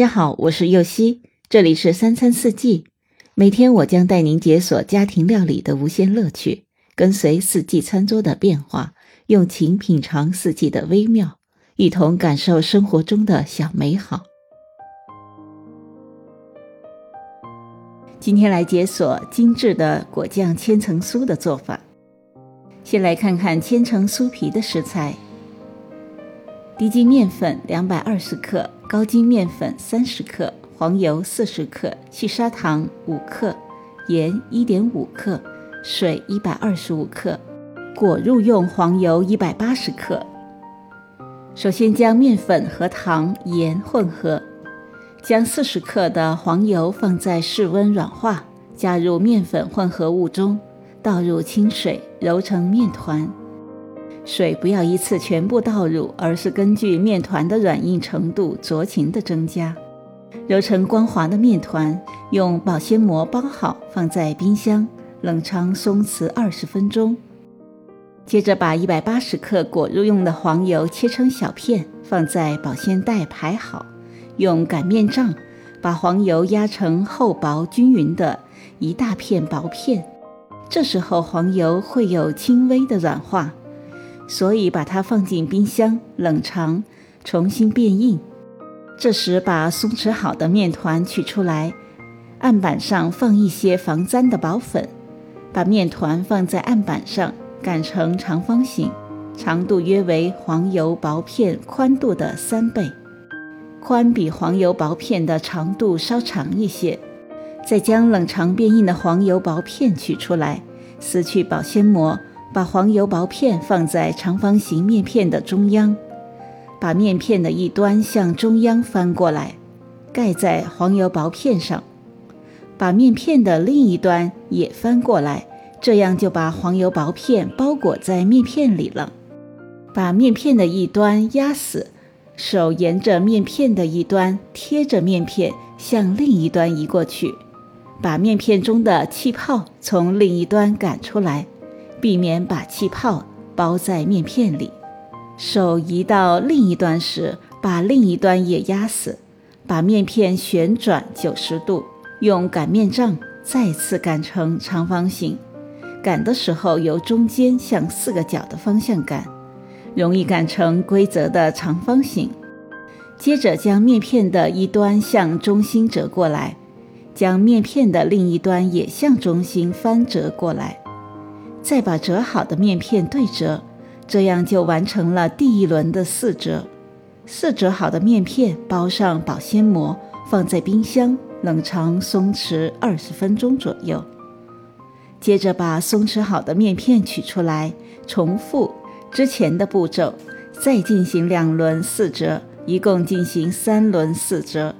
大家好，我是右希，这里是三餐四季。每天我将带您解锁家庭料理的无限乐趣，跟随四季餐桌的变化，用情品尝四季的微妙，一同感受生活中的小美好。今天来解锁精致的果酱千层酥的做法。先来看看千层酥皮的食材：低筋面粉两百二十克。高筋面粉三十克，黄油四十克，细砂糖五克，盐一点五克，水一百二十五克，果入用黄油一百八十克。首先将面粉和糖、盐混合，将四十克的黄油放在室温软化，加入面粉混合物中，倒入清水揉成面团。水不要一次全部倒入，而是根据面团的软硬程度酌情的增加。揉成光滑的面团，用保鲜膜包好，放在冰箱冷藏松弛二十分钟。接着把一百八十克果肉用的黄油切成小片，放在保鲜袋排好，用擀面杖把黄油压成厚薄均匀的一大片薄片。这时候黄油会有轻微的软化。所以把它放进冰箱冷藏，重新变硬。这时把松弛好的面团取出来，案板上放一些防粘的薄粉，把面团放在案板上擀成长方形，长度约为黄油薄片宽度的三倍，宽比黄油薄片的长度稍长一些。再将冷藏变硬的黄油薄片取出来，撕去保鲜膜。把黄油薄片放在长方形面片的中央，把面片的一端向中央翻过来，盖在黄油薄片上，把面片的另一端也翻过来，这样就把黄油薄片包裹在面片里了。把面片的一端压死，手沿着面片的一端贴着面片向另一端移过去，把面片中的气泡从另一端赶出来。避免把气泡包在面片里。手移到另一端时，把另一端也压死。把面片旋转九十度，用擀面杖再次擀成长方形。擀的时候由中间向四个角的方向擀，容易擀成规则的长方形。接着将面片的一端向中心折过来，将面片的另一端也向中心翻折过来。再把折好的面片对折，这样就完成了第一轮的四折。四折好的面片包上保鲜膜，放在冰箱冷藏松弛二十分钟左右。接着把松弛好的面片取出来，重复之前的步骤，再进行两轮四折，一共进行三轮四折。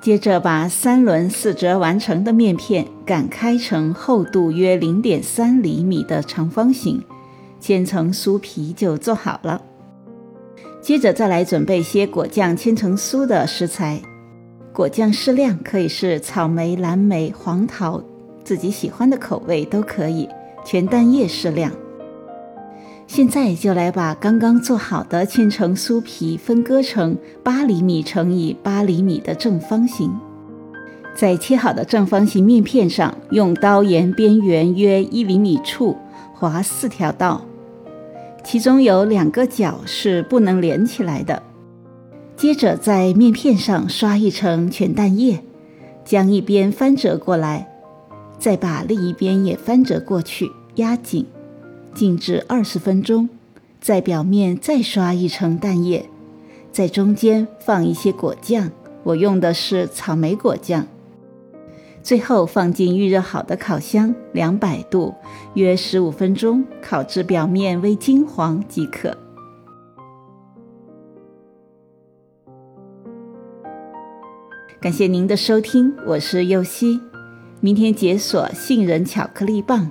接着把三轮四折完成的面片擀开成厚度约零点三厘米的长方形，千层酥皮就做好了。接着再来准备些果酱千层酥的食材，果酱适量，可以是草莓、蓝莓、黄桃，自己喜欢的口味都可以。全蛋液适量。现在就来把刚刚做好的千层酥皮分割成八厘米乘以八厘米的正方形，在切好的正方形面片上，用刀沿边缘约一厘米处划四条道，其中有两个角是不能连起来的。接着在面片上刷一层全蛋液，将一边翻折过来，再把另一边也翻折过去，压紧。静置二十分钟，在表面再刷一层蛋液，在中间放一些果酱，我用的是草莓果酱。最后放进预热好的烤箱，两百度，约十五分钟，烤至表面微金黄即可。感谢您的收听，我是柚希，明天解锁杏仁巧克力棒。